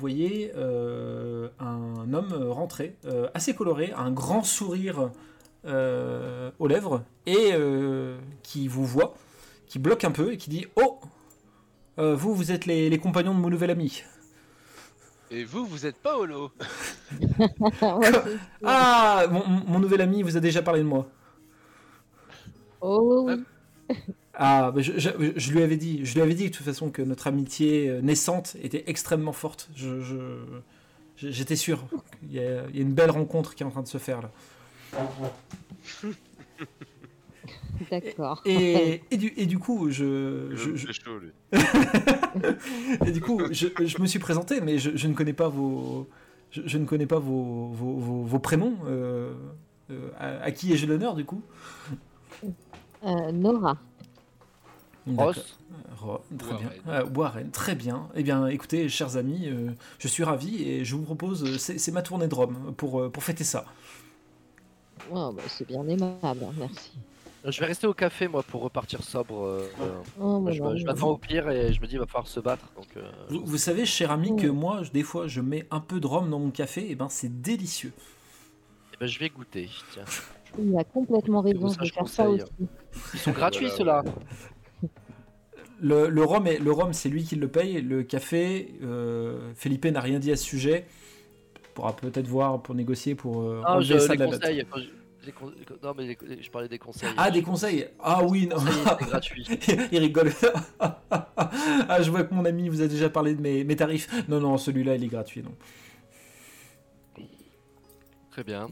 voyez euh, un homme rentrer, euh, assez coloré, un grand sourire euh, aux lèvres, et euh, qui vous voit, qui bloque un peu et qui dit Oh euh, Vous, vous êtes les, les compagnons de mon nouvel ami. Et vous, vous êtes pas holo. Ouais, c'est- Ah mon, mon nouvel ami vous a déjà parlé de moi. Oh oui. Ah, bah, je, je- je lui avais dit, je lui avais dit de toute façon que notre amitié euh, naissante était extrêmement forte. Je, je- je- j'étais sûr. Il y, a, il y a une belle rencontre qui est en train de se faire là. D'accord. Et, et du, et du coup, je, je- je- C'est chaud, lui. et du coup, je, je me suis présenté, mais je, je ne connais pas vos, je, je ne connais pas vos, vos, vos- vos prénoms. euh, euh, à, à qui ai-je l'honneur du coup? Euh, Nora. Ross. Ro- très Warren. bien. Euh, Warren, très bien. Eh bien, écoutez, chers amis, euh, je suis ravi et je vous propose, euh, c'est ma tournée de Rome pour, euh, pour fêter ça. Oh, bah, c'est bien aimable, hein, merci. Je vais rester au café moi pour repartir sobre. euh, euh, Oh, bah, je non. m'attends au pire et je me dis il va falloir se battre. Donc, euh, Vous, vous savez, cher ami, que moi, je- des fois, je mets un peu de rhum dans mon café, et ben c'est délicieux. eh ben, je vais goûter. Tiens. Il a complètement raison de faire ça aussi. Ils sont gratuits ceux-là. Le, le rhum, est- le rhum, c'est lui qui le paye. Le café, euh, Felipe n'a rien dit à ce sujet. Pourra peut-être voir pour négocier pour euh, Ah, je, enlever ça les de la note. conseils. je- con- Non mais les- je parlais des conseils. Ah, des conseils Ah oui, non. C'est gratuit. Il rigole. ah, je vois que mon ami vous a déjà parlé de mes, mes tarifs. Non, non, celui-là, il est gratuit. Non. Très bien.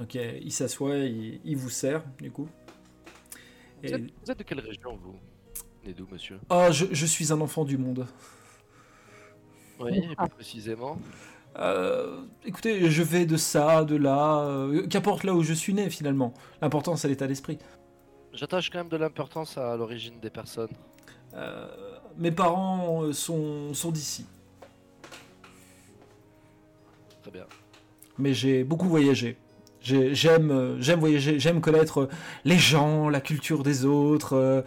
Ok, il s'assoit, il, il vous sert, du coup. Vous Et- êtes, vous êtes de quelle région vous? D'où monsieur Oh, je, je suis un enfant du monde. Oui, plus précisément. Euh, écoutez, je vais de ça, de là, euh, qu'importe là où je suis né finalement. L'important c'est l'état d'esprit. J'attache quand même de l'importance à l'origine des personnes. Euh, mes parents sont, sont d'ici, Très bien. mais j'ai beaucoup voyagé. Euh, j'aime voyager, j'aime connaître euh, les gens, la culture des autres, euh,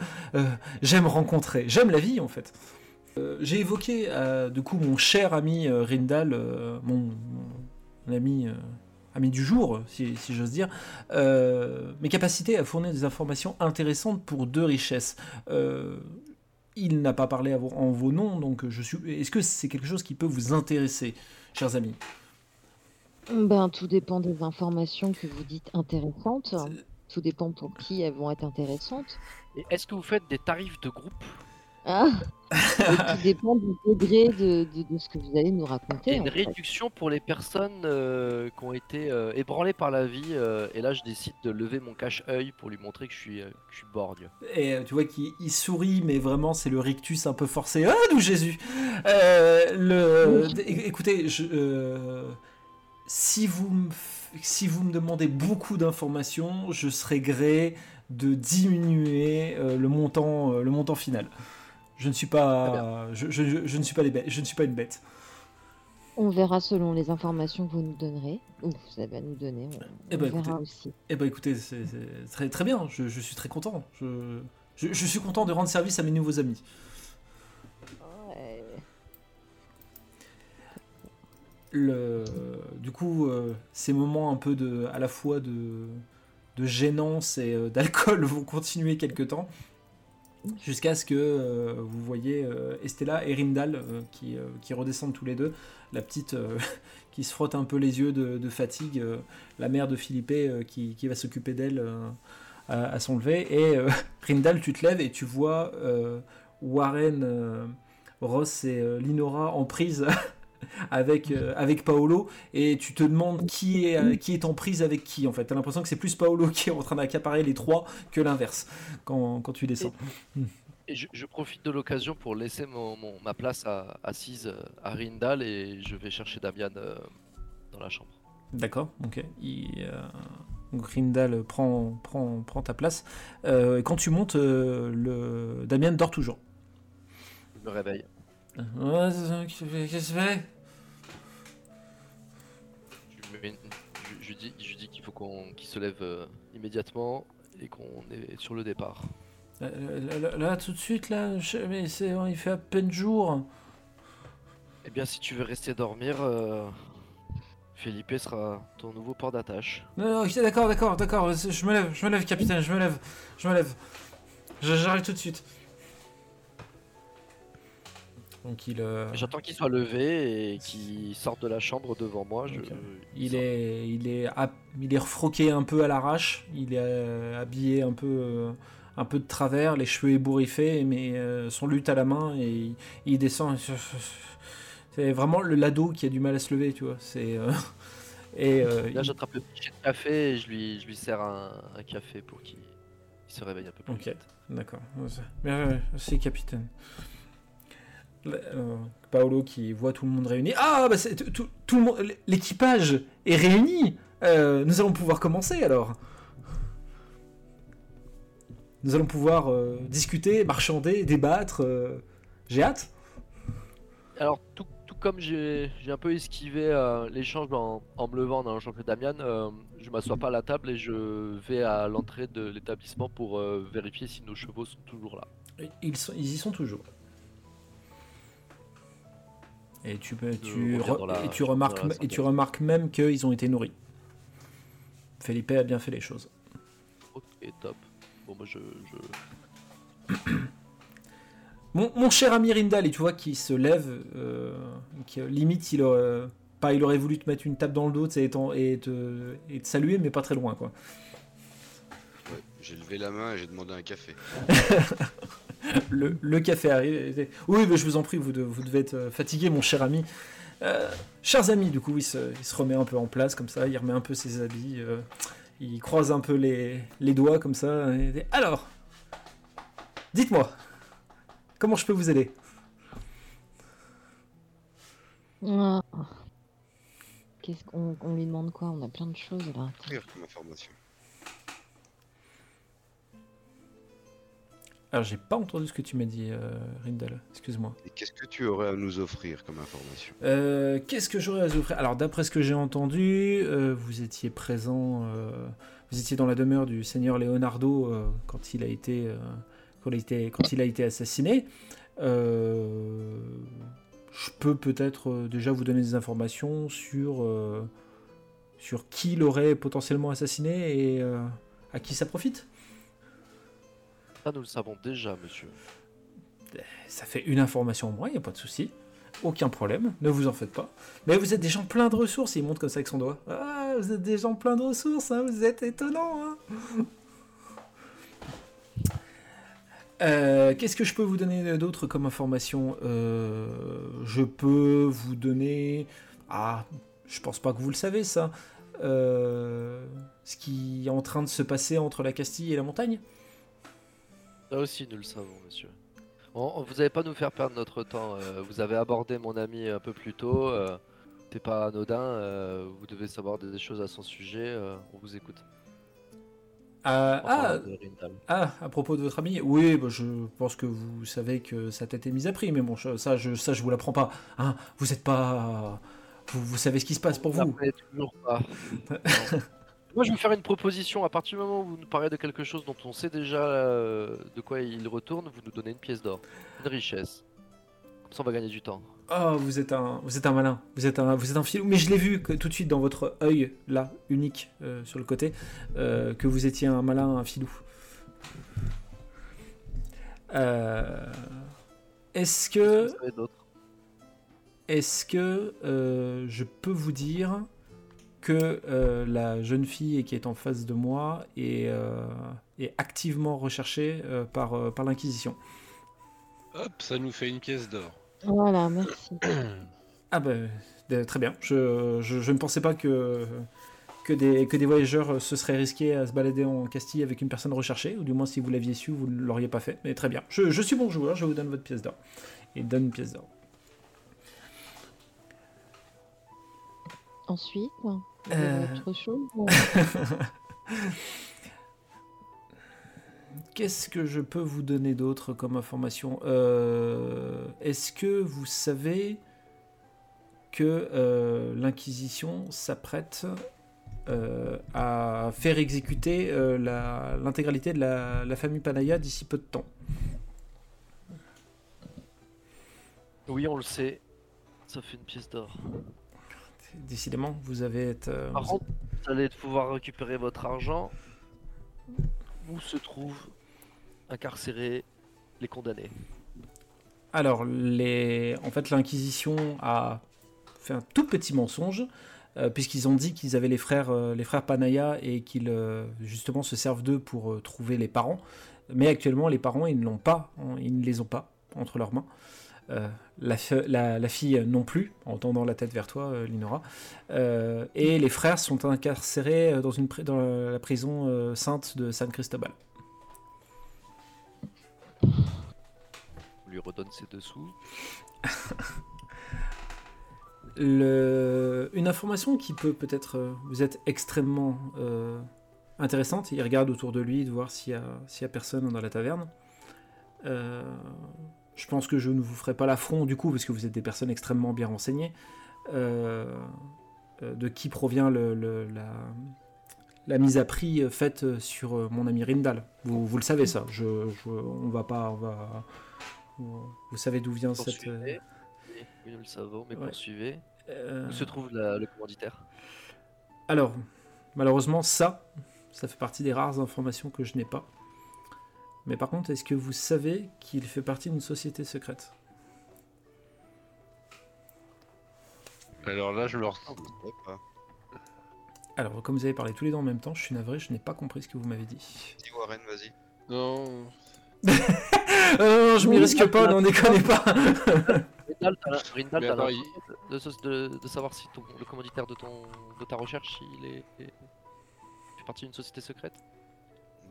j'aime rencontrer, j'aime la vie en fait. J'ai évoqué du coup mon cher ami Rindal, mon, ami, ami du jour, si, j'ose dire, mes capacités à fournir des informations intéressantes pour deux richesses. Il n'a pas parlé en vos noms, donc je suis. Est-ce que c'est quelque chose qui peut vous intéresser, chers amis? Ben, tout dépend des informations que vous dites intéressantes. Tout dépend pour qui elles vont être intéressantes. Et est-ce que vous faites des tarifs de groupe? Ah Et tout dépend du degré de, de- de ce que vous allez nous et raconter. une en fait. réduction pour les personnes euh, qui ont été euh, ébranlées par la vie euh, Et là, je décide de lever mon cache-œil pour lui montrer que je suis, euh, que je suis borgne. Et euh, tu vois qu'il il sourit, mais vraiment, c'est le rictus un peu forcé. Ah, nous Jésus? Euh, le... Écoutez, je, euh, si, vous me si vous me demandez beaucoup d'informations, je serai gré de diminuer euh, le, montant, euh, le montant final. Je ne suis pas, je, je- je- je ne suis pas, des bêtes- je ne suis pas une bête. On verra selon les informations que vous nous donnerez, ou que vous avez à nous donner. On, Eh ben, on verra écoutez. aussi. Eh ben écoutez, c'est très, très bien, je, je suis très content. Je, je, je suis content de rendre service à mes nouveaux amis. Du coup, euh, ces moments un peu de, à la fois de, gênance et euh, d'alcool vont continuer quelque temps, jusqu'à ce que euh, vous voyez Estella et Rindal qui, qui redescendent tous les deux, la petite qui se frotte un peu les yeux de, fatigue, la mère de Philippe qui, qui va s'occuper d'elle à, à son lever, et Rindal, tu te lèves et tu vois Warren, Ross et Linora en prise avec, euh, avec Paolo et tu te demandes qui est, euh, qui est en prise avec qui en fait. T'as l'impression que c'est plus Paolo qui est en train d'accaparer les trois que l'inverse quand, quand tu descends. Et je, je profite de l'occasion pour laisser mon, mon- ma place à- assise à Rindal et je vais chercher Damian euh, dans la chambre. D'accord, ok. Il, euh, donc Rindal prend, prend, prend ta place. Euh, et quand tu montes, euh, le Damien dort toujours. Je me réveille. Ouais, c'est ça, qu'est-ce que fais? Je, lui dis, je dis qu'il faut qu'on qu'il se lève euh, immédiatement et qu'on est sur le départ. Là, là, là, là, tout de suite, là, je- mais c'est, il fait à peine jour. Eh bien, si tu veux rester dormir, euh, Felipe sera ton nouveau port d'attache. Non, non, ok, d'accord, d'accord, d'accord. Je me lève, je me lève, capitaine, je me lève, je me lève. J'arrive tout de suite. Donc il, euh, J'attends qu'il soit levé et qu'il sorte de la chambre devant moi. Je... Il est, il est, il est refroqué un peu à l'arrache. Il est euh, habillé un peu, euh, un peu de travers, les cheveux ébouriffés, mais son lutte à la main et il, descend. C'est vraiment le lado qui a du mal à se lever, tu vois. C'est euh, et euh, Là, j'attrape le petit de café et je lui, je lui sers un, un café pour qu'il il se réveille un peu plus Ok. D'accord. Merci, capitaine. Euh, Paolo qui voit tout le monde réuni. Ah, bah c'est tout, tout le monde, l'équipage est réuni. Euh, nous allons pouvoir commencer alors. Nous allons pouvoir euh, discuter, marchander, débattre. J'ai hâte. Alors, tout, tout comme j'ai un peu esquivé l'échange en, en me levant dans le champ que Damian, je m'assois pas à la table et je vais à l'entrée de l'établissement pour vérifier si nos chevaux sont toujours là. Ils, sont, ils y sont toujours. Et tu, peux- Je tu, reviens re- dans la- et tu dans remarques, la et tu synthèse. remarques même qu'ils ont été nourris. Felipe a bien fait les choses. Ok, top. Bon, moi je. je... Mon, mon cher ami Rindal, et tu vois qu'il se lève, euh, qui, limite il aurait, pas, il aurait voulu te mettre une tape dans le dos te, et te saluer, mais pas très loin quoi. Ouais, j'ai levé la main et j'ai demandé un café. Le, le café arrive. Oui, mais je vous en prie, vous, de- vous devez être euh, fatigué, mon cher ami. Euh, chers amis, du coup, il se, il se remet un peu en place comme ça, il remet un peu ses habits, euh, il croise un peu les, les doigts comme ça. et Alors, dites-moi, comment je peux vous aider? Ah. Qu'est-ce qu'on on lui demande quoi? On a plein de choses là. Information. Alors, j'ai pas entendu ce que tu m'as dit, euh, Rindal, excuse-moi. Et qu'est-ce que tu aurais à nous offrir comme information? Euh, Qu'est-ce que j'aurais à vous offrir? Alors, d'après ce que j'ai entendu, euh, vous étiez présent, euh, vous étiez dans la demeure du seigneur Leonardo quand il a été, quand il a été, quand il a été assassiné. Je peux peut-être déjà vous donner des informations sur, sur qui l'aurait potentiellement assassiné et à qui ça profite? Nous le savons déjà, monsieur. Ça fait une information en moins, il n'y a pas de souci. Aucun problème, ne vous en faites pas. Mais vous êtes des gens pleins de ressources, il montre comme ça avec son doigt. Ah, vous êtes des gens pleins de ressources, hein, vous êtes étonnants. hein. Euh, Qu'est-ce que je peux vous donner d'autre comme information? Euh, Je peux vous donner... Ah, je pense pas que vous le savez ça. Euh, ce qui est en train de se passer entre la Castille et la montagne Ça aussi, nous le savons, monsieur. On- on- vous n'allez pas nous faire perdre notre temps. euh, vous avez abordé mon ami un peu plus tôt. euh, C'est pas anodin. euh, vous devez savoir des choses à son sujet. euh, on vous écoute. Euh, En ah, parlant de Rindal. Ah, à propos de votre ami, oui, bah, je pense que vous savez que sa tête est mise à prix, mais bon, je- ça, je, ça, je vous l'apprends pas. Hein, vous êtes pas, vous, vous savez ce qui se passe pour vous. toujours pas. Moi, je vais vous faire une proposition. À partir du moment où vous nous parlez de quelque chose dont on sait déjà euh, de quoi il retourne, vous nous donnez une pièce d'or, une richesse. Comme ça, on va gagner du temps. Oh, vous êtes un, vous êtes un malin, vous êtes un, vous êtes un filou. Mais je l'ai vu que, tout de suite dans votre œil là, unique euh, sur le côté, euh, que vous étiez un malin, un filou. Est-ce que Est-ce que je peux vous dire que euh, la jeune fille qui est en face de moi est, euh, est activement recherchée euh, par, euh, par l'Inquisition Hop, ça nous fait une pièce d'or. Voilà, merci. Ah ben, très bien. Je, je- je ne pensais pas que, que, des, que des voyageurs se seraient risqués à se balader en Castille avec une personne recherchée, ou du moins si vous l'aviez su, vous ne l'auriez pas fait. Mais très bien. Je, je suis bon joueur, je vous donne votre pièce d'or. Et donne une pièce d'or. Ensuite, Euh. avez autre chose Qu'est-ce que je peux vous donner d'autre comme information? Euh, Est-ce que vous savez que euh, l'Inquisition s'apprête euh, à faire exécuter euh, l'intégralité de la, la famille Panaya d'ici peu de temps? Oui, on le sait. Ça fait une pièce d'or. Décidément, vous avez été. euh, Par vous- contre, vous allez pouvoir récupérer votre argent. Où se trouvent incarcérés les condamnés? Alors, les... en fait, l'Inquisition a fait un tout petit mensonge, euh, puisqu'ils ont dit qu'ils avaient les frères, euh, les frères Panaya et qu'ils, euh, justement, se servent d'eux pour trouver les parents. Mais actuellement, les parents, ils ne l'ont pas, hein, ils ne les ont pas entre leurs mains. Euh, la, fi- la- la fille non plus, en tendant la tête vers toi, euh, Linora. Euh, et les frères sont incarcérés euh, dans, une pri- dans la prison sainte de San Cristobal. On lui redonne ses dessous. Le- Une information qui peut peut-être vous être extrêmement intéressante, il regarde autour de lui de voir s'il y, y a personne dans la taverne. Euh, je pense que je ne vous ferai pas l'affront du coup, parce que vous êtes des personnes extrêmement bien renseignées, euh, euh, de qui provient le- le- la, la mise à prix euh, faite sur mon ami Rindal. Vous, vous le savez ça, je, je- on va pas... On va, vous savez d'où vient cette... Oui, nous le savons, mais Ouais. poursuivez. euh, Où se trouve la- le commanditaire? Alors, malheureusement, ça, ça fait partie des rares informations que je n'ai pas. Mais par contre, est-ce que vous savez qu'il fait partie d'une société secrète? Alors là, je me re- Je sais pas. Alors, comme vous avez parlé tous les deux en même temps, je suis navré, je n'ai pas compris ce que vous m'avez dit. Dis Warren, vas-y. Non. Euh, non, je m'y risque pas, n'en déconnez pas Rindal, t'as la- de, de- de- de savoir si ton- le commanditaire de, ton, de ta recherche, il est, est- fait partie d'une société secrète?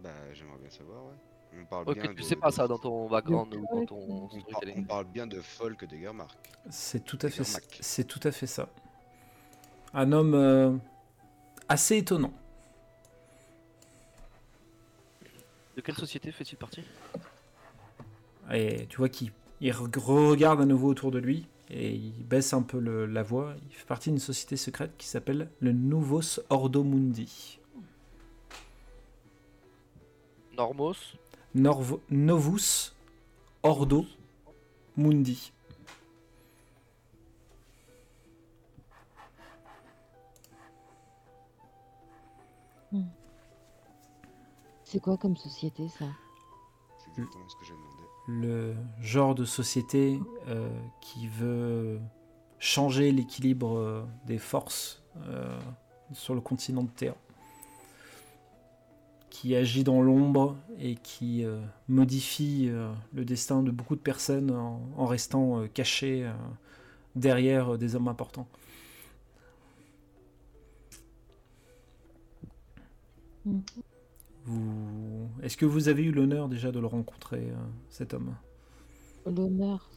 Bah, j'aimerais bien savoir, ouais. On parle Ok, bien tu de- sais pas ça dans ton background ou dans ton On, par- on parle bien de Folk d'Egermark. C'est tout à fait, c'est tout à fait ça. Un homme euh, assez étonnant. De quelle société fait-il partie? Et tu vois qu'il il re- regarde à nouveau autour de lui et il baisse un peu le- la voix. Il fait partie d'une société secrète qui s'appelle le Novos Ordo Mundi. Normos? Novus Ordo Mundi. C'est quoi comme société ça? C'est exactement ce que j'ai demandé. Le genre de société euh, qui veut changer l'équilibre euh, des forces euh, sur le continent de Terre. Qui agit dans l'ombre et qui euh, modifie euh, le destin de beaucoup de personnes en, en restant euh, cachés euh, derrière euh, des hommes importants. Vous... Est-ce que vous avez eu l'honneur déjà de le rencontrer, euh, cet homme? L'honneur.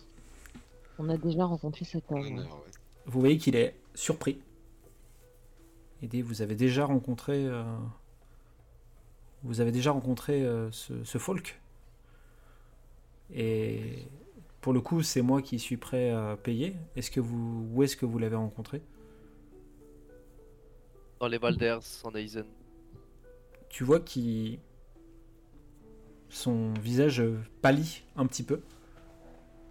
On a déjà rencontré cet homme. Ouais. Vous voyez qu'il est surpris. Et vous avez déjà rencontré... euh, Vous avez déjà rencontré euh, ce, ce folk. Et pour le coup, c'est moi qui suis prêt à payer. Est-ce que vous... Où est-ce que vous l'avez rencontré? Dans les Valders, en Eisen. tu vois qu'il son visage pâlit un petit peu.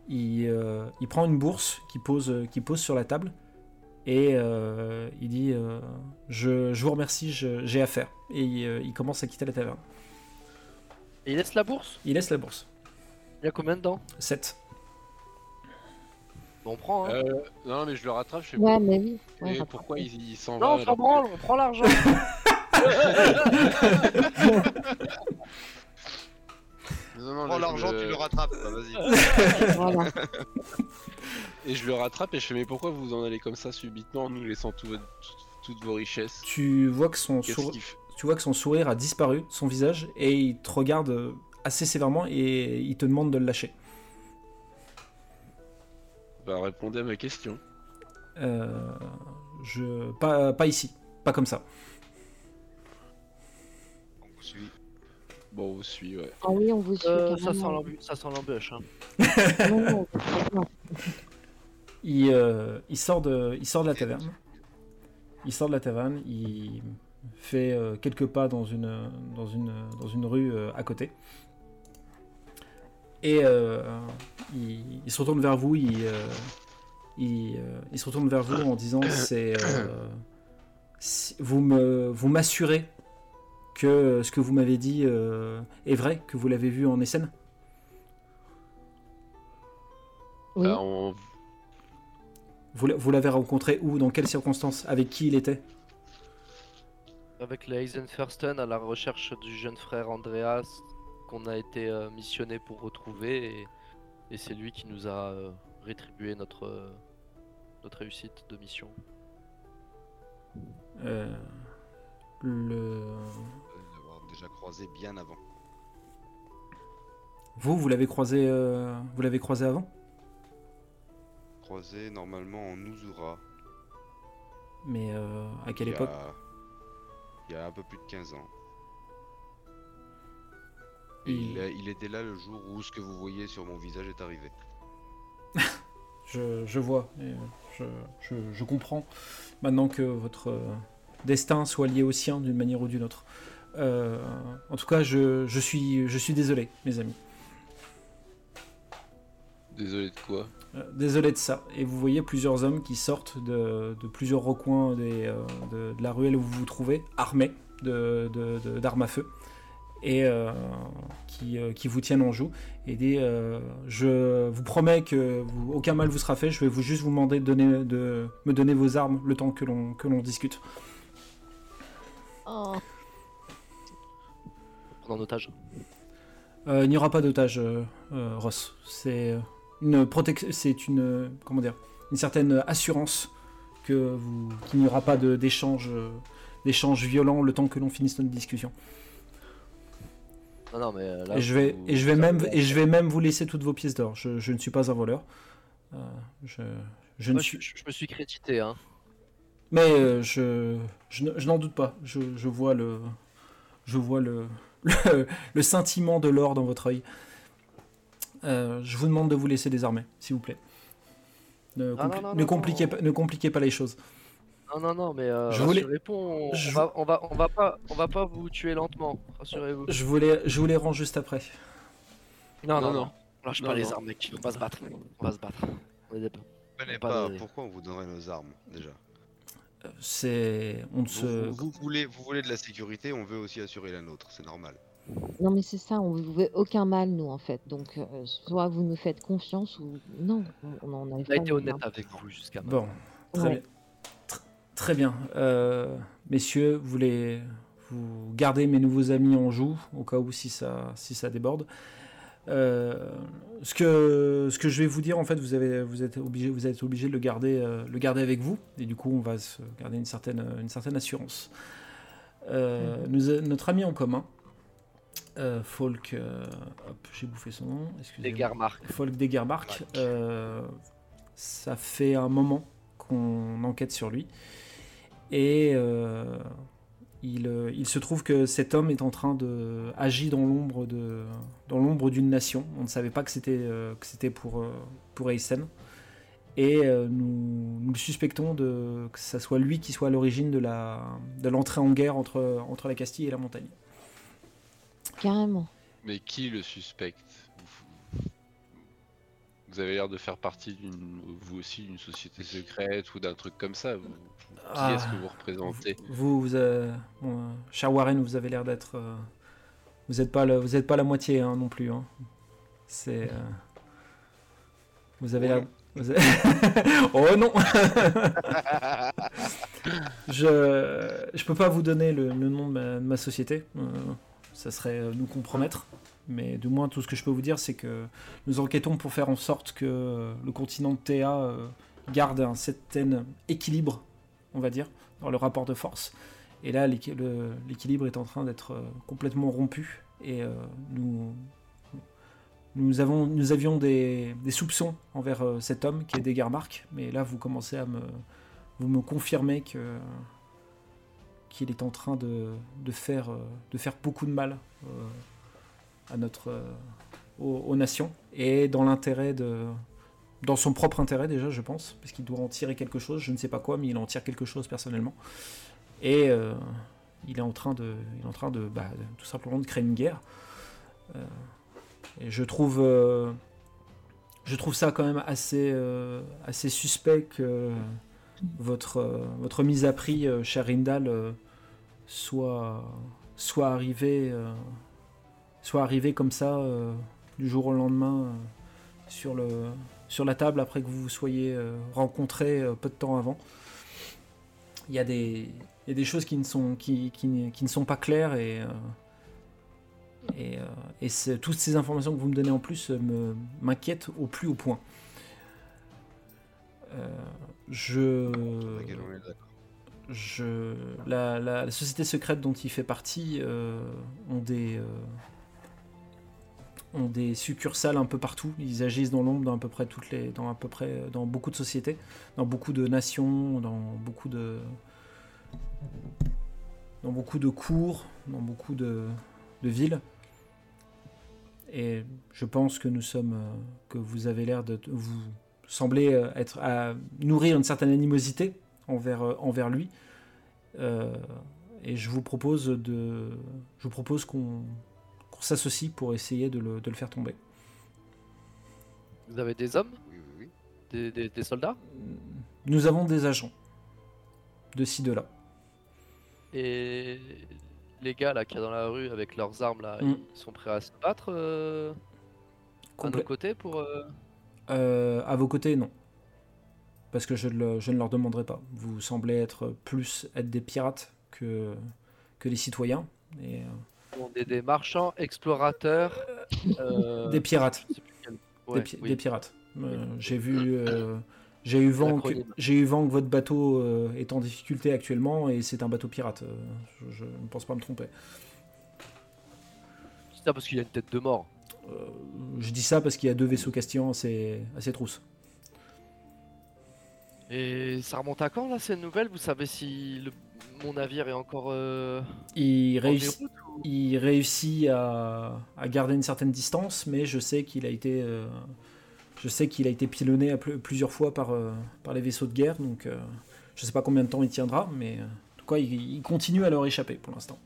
Il, euh, il prend une bourse qu'il pose, qu'il pose sur la table et euh, il dit euh, je, je vous remercie, je- j'ai affaire. Et il, euh, il commence à quitter la taverne. Et il laisse la bourse? Il laisse la bourse. Il y a combien dedans 7. Bon, On prend, hein. Euh, non, mais je le rattrape. Je fais Ouais, mais oui. Et pourquoi il, il s'en Non, va on s'en branle, on prend l'argent Non, non, Prends l'argent, le- tu le rattrapes, bah, vas-y. voilà. Et je le rattrape et je fais mais pourquoi vous en allez comme ça subitement en nous laissant tout votre- tout- toutes vos richesses Tu vois que son sourire... tu vois que son sourire a disparu, son visage, et il te regarde assez sévèrement et il te demande de le lâcher. Bah répondez à ma question. Euh, je... pas, pas ici, pas comme ça. On vous suit. Bon, on vous suit, ouais. Ah oui, on vous suit Euh, ça, sent ça l'embûche. Hein. Non. Il, euh, il, sort de, il sort de la taverne. Il sort de la taverne, il fait euh, quelques pas dans une, dans une, dans une rue euh, à côté. Et euh, il, il se retourne vers vous, il, euh, il, euh, il se retourne vers vous en disant c'est euh, si- vous me vous m'assurez que ce que vous m'avez dit euh, est vrai, que vous l'avez vu en Essen Oui. Bah, on- Vous, l'a- vous l'avez rencontré où Dans quelles circonstances Avec qui il était? Avec les Eisenfürsten à la recherche du jeune frère Andreas qu'on a été euh, missionné pour retrouver et, et c'est lui qui nous a euh, rétribué notre, euh, notre réussite de mission. Euh, le... Déjà croisé bien avant. Vous, vous l'avez croisé, euh, vous l'avez croisé avant? Croisé normalement en Uzura. Mais euh, à quelle il y a- époque? Il y a un peu plus de 15 ans. Et- il, était là le jour où ce que vous voyez sur mon visage est arrivé. je, je vois, et, je, je, je comprends maintenant que votre euh, destin soit lié au sien d'une manière ou d'une autre. Euh, en tout cas, je, je, suis, je suis désolé, mes amis. Désolé de quoi? Euh, désolé de ça. Et vous voyez plusieurs hommes qui sortent de, de plusieurs recoins des, euh, de, de la ruelle où vous vous trouvez, armés de- de- de- d'armes à feu, et euh, qui, euh, qui vous tiennent en joue. Et euh, Je vous promets que vous- aucun mal vous sera fait, je vais vous juste vous demander de, donner, de me donner vos armes le temps que l'on que l'on discute. Oh, Prendre en otage. Euh, il n'y aura pas d'otage, euh, euh, Ross. C'est une protection, c'est une comment dire, une certaine assurance que vous qu'il n'y aura pas de- d'échange d'échange violent le temps que l'on finisse notre discussion. Non, non, mais là, et je vais vous- et je vais même avez- et je vais même vous laisser toutes vos pièces d'or. Je, je ne suis pas un voleur. Euh, je, je ne suis je, je me suis crédité, hein. mais euh, je je, ne- je n'en doute pas. Je vois le je vois le le, le scintillement de l'or dans votre œil. Euh, je vous demande de vous laisser désarmer, s'il vous plaît. Ne, Ah, compli- non, non, ne non, compliquez non. pas, ne compliquez pas les choses. Non, non, non, mais euh, Je voulais- rassurez-vous, on, je- on va, on va, on va pas, on va pas vous tuer lentement. Rassurez-vous. Je vous les, je vous les rends juste après. Non, non, Non, non. non. On lâche Non, pas les armes, mec. On va se battre. On va se battre. On est des- Je connais Pas pas, de- pourquoi on vous donnerait nos armes déjà? C'est, on ne Vous, se, vous- vous voulez, vous voulez de la sécurité, on veut aussi assurer la nôtre, c'est normal. non, mais c'est ça, on ne veut aucun mal, nous, en fait. Donc, euh, soit vous nous faites confiance ou non. On en On a été honnête avec vous jusqu'à maintenant. Bon, très Ouais. bien. Tr- Très bien. Euh, messieurs, vous voulez vous gardez mes nouveaux amis en joue au cas où si ça, si ça déborde. Euh, ce, que, ce que je vais vous dire, en fait, vous, avez, vous, êtes obligé, vous êtes obligé de le garder, euh, le garder avec vous. Et du coup, on va se garder une certaine, une certaine assurance. Euh, nous a- notre ami en commun, euh, Folk, euh, hop, j'ai bouffé son nom, excusez-moi. Folk Degermark, Mark. euh, ça fait un moment qu'on enquête sur lui. Et euh, il, euh, il se trouve que cet homme est en train de agir dans l'ombre de dans l'ombre d'une nation. On ne savait pas que c'était euh, que c'était pour euh, pour Eisen. Et euh, nous, nous le suspectons de que ça soit lui qui soit à l'origine de la de l'entrée en guerre entre entre la Castille et la montagne. Carrément. Mais qui le suspecte? Vous avez l'air de faire partie d'une, vous aussi, d'une société secrète ou d'un truc comme ça. Vous- qui Ah. est-ce que vous représentez? Vous, vous avez- bon, euh, cher Warren, vous avez l'air d'être. euh, vous n'êtes pas, le- vous êtes pas la moitié hein, non plus. hein. C'est. euh, vous avez Oh l'air. avez- oh non Je je peux pas vous donner le, le nom de ma, de ma société. Ça serait euh, nous compromettre. Mais du moins, tout ce que je peux vous dire, c'est que nous enquêtons pour faire en sorte que euh, le continent de Théa euh, garde un certain équilibre, on va dire, dans le rapport de force. Et là, l'équilibre est en train d'être complètement rompu. Et nous, nous, avons, nous avions des, soupçons envers cet homme qui est Degarmark. Mais là, vous commencez à me, vous me confirmer que qu'il est en train de, de faire, euh, de faire beaucoup de mal euh, à notre, euh, aux, nations. Et dans l'intérêt de, dans son propre intérêt déjà, je pense, parce qu'il doit en tirer quelque chose. Je ne sais pas quoi, mais il en tire quelque chose personnellement. Et il est en train de, il est en train de, bah, tout simplement de créer une guerre. Et je trouve, je trouve ça quand même assez, assez suspect que votre, votre mise à prix, cher Rindal, soit, soit arrivée euh, soit arrivée comme ça euh, du jour au lendemain euh, sur, le, sur la table après que vous vous soyez rencontrés peu de temps avant. Il y a des, choses qui ne sont, pas claires et, toutes ces informations que vous me donnez en plus m'inquiètent au plus haut point. Je, la société secrète dont il fait partie euh, ont des euh, ont des succursales un peu partout. Ils agissent dans l'ombre dans à peu près toutes les, dans à peu près dans beaucoup de sociétés, dans beaucoup de nations, dans beaucoup de dans beaucoup de cours, dans beaucoup de, de villes. Et je pense que nous sommes, euh, que vous avez l'air de, vous semblez euh, être à nourrir une certaine animosité envers, euh, envers lui. Euh, et je vous propose de, je vous propose qu'on qu'on s'associe pour essayer de le, de le faire tomber. Vous avez des hommes? Oui, oui, oui. des, des- des soldats? Nous avons des agents de ci, de là. Et les gars là y a dans la rue avec leurs armes là, Mm. ils sont prêts à se battre euh, à nos côtés pour. euh, Euh, à vos côtés, non. Parce que je, le- je ne leur demanderai pas. Vous semblez être plus être des pirates que, que des citoyens. Et, euh, On est des marchands, explorateurs. euh, des pirates. des, Ouais, pi- oui. des pirates. Euh, j'ai vu, euh, j'ai eu vent que, L'acronyme. j'ai eu vent que votre bateau euh, est en difficulté actuellement et c'est un bateau pirate. Euh, je, je ne pense pas me tromper. C'est ça parce qu'il a une tête de mort. Euh, je dis ça parce qu'il y a deux vaisseaux castillans assez, assez trousses. Et ça remonte à quand là ces nouvelles Vous savez si le- mon navire est encore euh, Il en réussit, déroute ou- il réussit à, à garder une certaine distance, mais je sais qu'il a été, euh, je sais qu'il a été pilonné à pl- plusieurs fois par, euh, par les vaisseaux de guerre, donc je sais pas combien de temps il tiendra, mais en tout cas, il, il continue à leur échapper pour l'instant.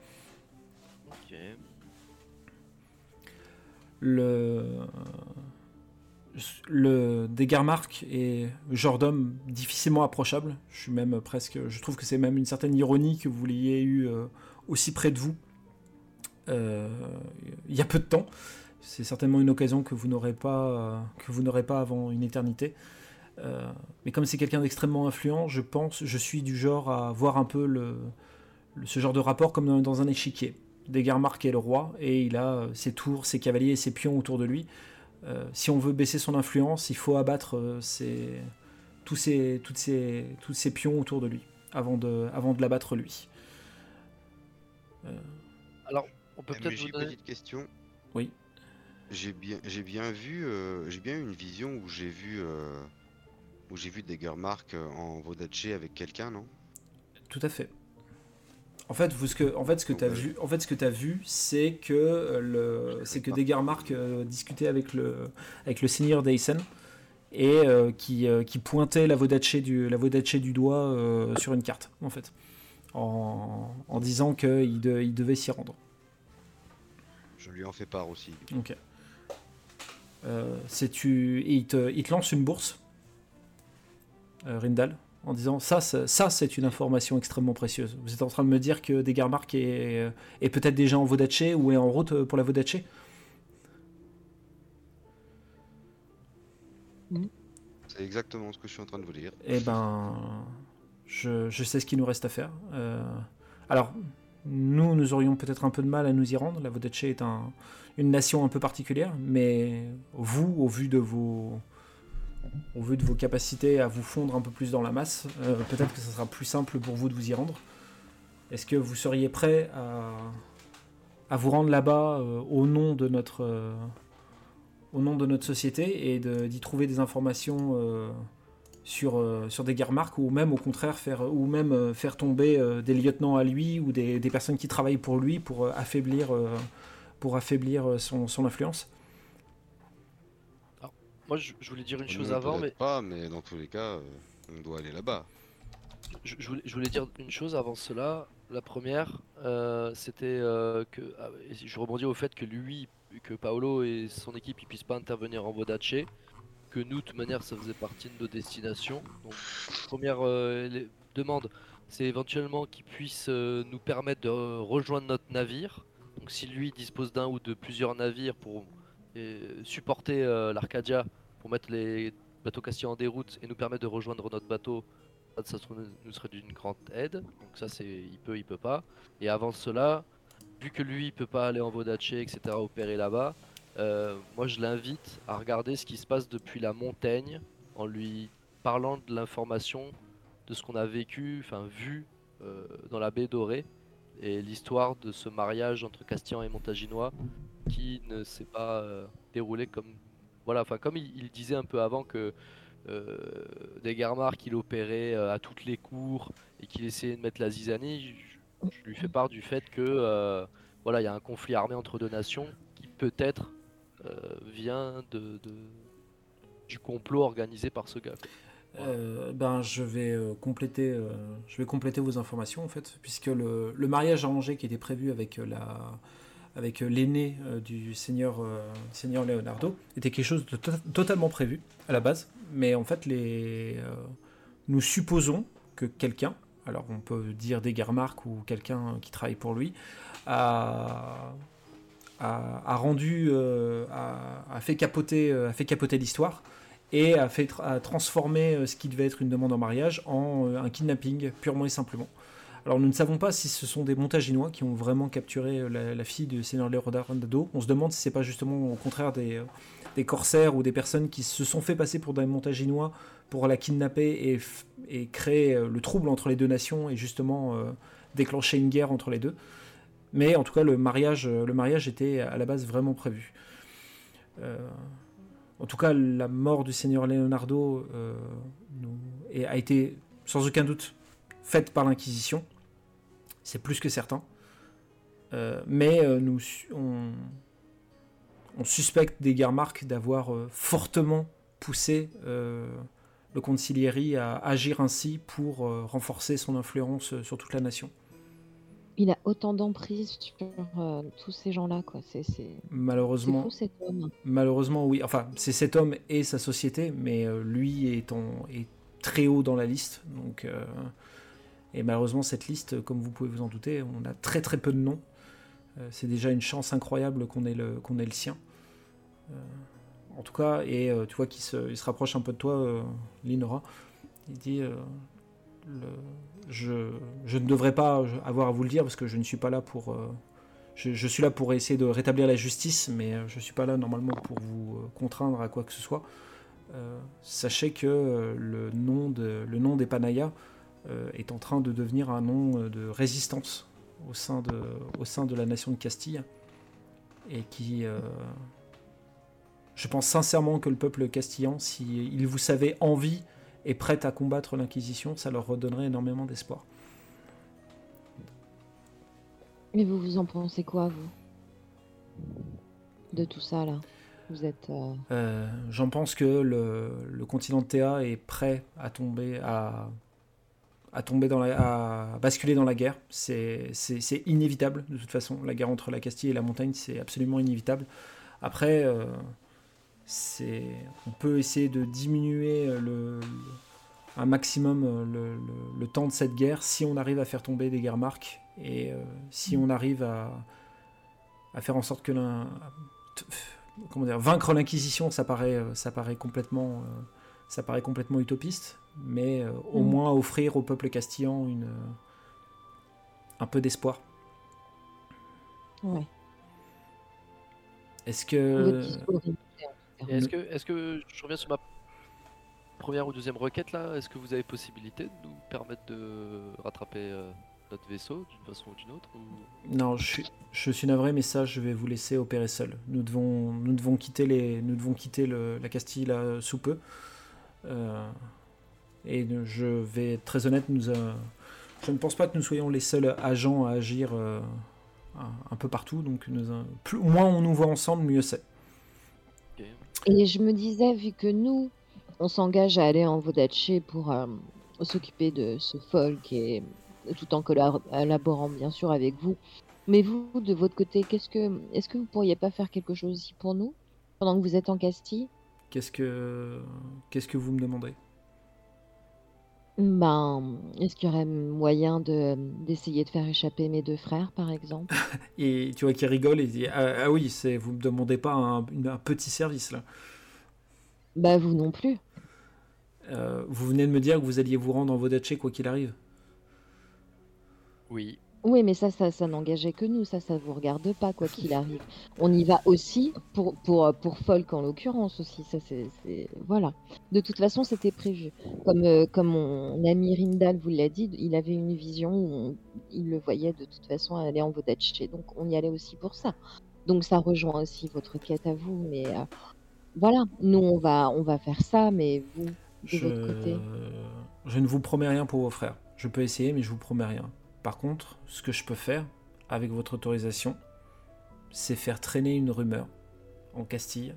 Ok. Le, le Degarmark est genre d'homme difficilement approchable. Je suis même presque, je trouve que c'est même une certaine ironie que vous l'ayez eu euh, aussi près de vous euh, il y a peu de temps. C'est certainement une occasion que vous n'aurez pas, euh, avant une éternité. Mais comme c'est quelqu'un d'extrêmement influent, je pense, je suis du genre à voir un peu ce genre de rapport comme dans, dans un échiquier. Degarmark est le roi et il a ses tours, ses cavaliers et ses pions autour de lui. Euh, si on veut baisser son influence, il faut abattre euh, ses- tous, ses, toutes ses, tous ses pions autour de lui avant de, avant de l'abattre lui. Alors, on peut peut-être vous donner. petite question. Oui. J'ai bien, j'ai bien vu, euh, j'ai bien eu une vision où j'ai vu, euh, où j'ai vu en Vodache avec quelqu'un, non? Tout à fait. En fait, vous, ce que, en fait, ce que tu as vu, en fait, ce que tu vu, c'est que euh, le, c'est que. Degarmark euh, discutait avec le, avec le seigneur d'Aysen et euh, qui, euh, qui pointait la Vodache du, la du doigt sur une carte, en fait, en, en disant qu'il de- il devait s'y rendre. Je lui en fais part aussi. Ok. C'est tu, et il te, il te lance une bourse, Rindal, en disant ça, ça, ça, c'est une information extrêmement précieuse. Vous êtes en train de me dire que Degarmark est, euh, est peut-être déjà en Vodache ou est en route euh, pour la Vodache C'est exactement ce que je suis en train de vous dire. Eh ben, je, je sais ce qu'il nous reste à faire. Euh, alors, nous, nous aurions peut-être un peu de mal à nous y rendre. La Vodache est un- une nation un peu particulière, mais vous, au vu de vos, au vu de vos capacités à vous fondre un peu plus dans la masse, euh, peut-être que ce sera plus simple pour vous de vous y rendre. Est-ce que vous seriez prêt à, vous rendre là-bas euh, au nom de notre, euh, au nom de notre société et d'y trouver des informations sur, sur des Garmark ou même au contraire faire, ou même, faire tomber des lieutenants à lui ou des, des personnes qui travaillent pour lui pour affaiblir, pour affaiblir son, son influence? Moi, je, je voulais dire une chose avant, mais pas, mais dans tous les cas, euh, on doit aller là-bas. je, je voulais, je voulais dire une chose avant cela. La première, euh, c'était que ah, je rebondis au fait que lui, que Paolo et son équipe, ils puissent pas intervenir en Vodache. que nous, de toute manière, ça faisait partie de nos destinations. Donc, première euh, les- demande, c'est éventuellement qu'il puisse euh, nous permettre de euh, rejoindre notre navire. Donc, si lui dispose d'un ou de plusieurs navires pour euh, supporter euh, l'Arcadia, pour mettre les bateaux castillans en déroute et nous permettre de rejoindre notre bateau, ça, ça nous serait d'une grande aide. Donc, ça, c'est il peut, il peut pas. Et avant cela, vu que lui, il peut pas aller en Vodache, etc., opérer là-bas. Euh, moi, je l'invite à regarder ce qui se passe depuis la montagne en lui parlant de l'information de ce qu'on a vécu, enfin vu euh, dans la baie dorée et l'histoire de ce mariage entre Castillan et Montaginois qui ne s'est pas euh, déroulé comme voilà, enfin comme il, disait un peu avant que euh, des Garmar qu'il opérait euh, à toutes les cours et qu'il essayait de mettre la zizanie, je, lui fais part du fait que euh, voilà, il y a un conflit armé entre deux nations qui peut-être euh, vient de, du complot organisé par ce gars. ben, je vais compléter, vos informations en fait, puisque le, mariage Angers qui était prévu avec la, avec euh, l'aîné euh, du seigneur, euh, seigneur Leonardo était quelque chose de to- totalement prévu à la base, mais en fait les, nous supposons que quelqu'un, alors on peut dire des Garmarques ou quelqu'un qui travaille pour lui, a, rendu, a, fait capoter, capoter l'histoire et a, fait tra- a transformé euh, ce qui devait être une demande en mariage en un kidnapping purement et simplement. Alors nous ne savons pas si ce sont des Montaginois qui ont vraiment capturé euh, la, fille du seigneur Leonardo. On se demande si c'est pas justement au contraire des, euh, des corsaires ou des personnes qui se sont fait passer pour des Montaginois pour la kidnapper et, créer euh, le trouble entre les deux nations et justement déclencher une guerre entre les deux. Mais en tout cas, le mariage, le mariage était à la base vraiment prévu. En tout cas, la mort du seigneur Leonardo a été sans aucun doute faite par l'Inquisition. C'est plus que certain. Euh, mais euh, nous, on, on suspecte des Garmarques d'avoir euh, fortement poussé le comte Silieri à agir ainsi pour renforcer son influence sur toute la nation. Il a autant d'emprise sur tous ces gens-là, quoi. C'est Malheureusement, fou cet homme. Malheureusement, oui. Enfin, c'est cet homme et sa société, mais lui est, en- est très haut dans la liste. Donc, et malheureusement, cette liste, comme vous pouvez vous en douter, on a très très peu de noms. Euh, c'est déjà une chance incroyable qu'on ait le, sien. Euh, en tout cas, et euh, tu vois qu'il se, se rapproche un peu de toi, Linora. Il dit je, je ne devrais pas avoir à vous le dire parce que je ne suis pas là pour. je, suis là pour essayer de rétablir la justice, mais je suis pas là normalement pour vous contraindre à quoi que ce soit. Sachez que le nom, de, le nom des Panaya est en train de devenir un nom euh, de résistance au sein de, au sein de la nation de Castille. Et qui. euh, je pense sincèrement que le peuple castillan, s'il vous savait en vie et prêt à combattre l'Inquisition, ça leur redonnerait énormément d'espoir. Mais vous, vous en pensez quoi, vous De tout ça, là? Vous êtes... euh, Euh, J'en pense que le, le continent de Théa est prêt à tomber, à, à tomber dans la, à basculer dans la guerre. C'est inévitable de toute façon. La guerre entre la Castille et la montagne, c'est absolument inévitable. Après, euh, on peut essayer de diminuer le, un maximum euh, le, le- temps de cette guerre si on arrive à faire tomber des guerres marques et euh, si on arrive à, à faire en sorte que l'un comment dire, vaincre l'inquisition, ça paraît, ça paraît complètement, ça paraît complètement utopiste, mais euh, au Mm. moins offrir au peuple castillan une, euh, un peu d'espoir. Ouais. Est-ce que est- Est-ce que, est-ce que je reviens sur ma première ou deuxième requête là Est-ce que vous avez possibilité de nous permettre de rattraper euh, notre vaisseau d'une façon ou d'une autre ou- non, je suis, je suis navré, mais ça, je vais vous laisser opérer seul. Nous devons, nous devons quitter les, nous devons quitter le- la Castille là, sous peu. Euh, et je vais être très honnête, nous, euh, je ne pense pas que nous soyons les seuls agents à agir euh, un, peu partout. Donc, nous, plus, moins on nous voit ensemble, mieux c'est. Et je me disais, vu que nous, on s'engage à aller en Vodache pour euh, s'occuper de ce folk et tout en collaborant bien sûr avec vous. Mais vous, de votre côté, qu'est-ce que, est-ce que vous pourriez pas faire quelque chose aussi pour nous pendant que vous êtes en Castille? Qu'est-ce que qu'est-ce que vous me demandez Ben, est-ce qu'il y aurait moyen de d'essayer de faire échapper mes deux frères, par exemple? Et tu vois qu'il rigole et il dit ah, ah oui, c'est vous me demandez pas un, petit service là. Bah, vous non plus. Euh, vous venez de me dire que vous alliez vous rendre en Vodache quoi qu'il arrive. Oui. Oui, mais ça, ça, ça n'engageait que nous, ça, ça vous regarde pas, quoi qu'il arrive. On y va aussi pour, pour, pour Folk en l'occurrence aussi, ça c'est, voilà. De toute façon, c'était prévu. Comme, euh, comme mon ami Rindal vous l'a dit, il avait une vision où on- il le voyait de toute façon aller en Vodache, donc on y allait aussi pour ça. Donc ça rejoint aussi votre quête à vous, mais euh, voilà, nous on va, on va faire ça, mais vous, de Je... votre côté. je ne vous promets rien pour vos frères. Je peux essayer, mais je vous promets rien. Par contre, ce que je peux faire, avec votre autorisation, c'est faire traîner une rumeur en Castille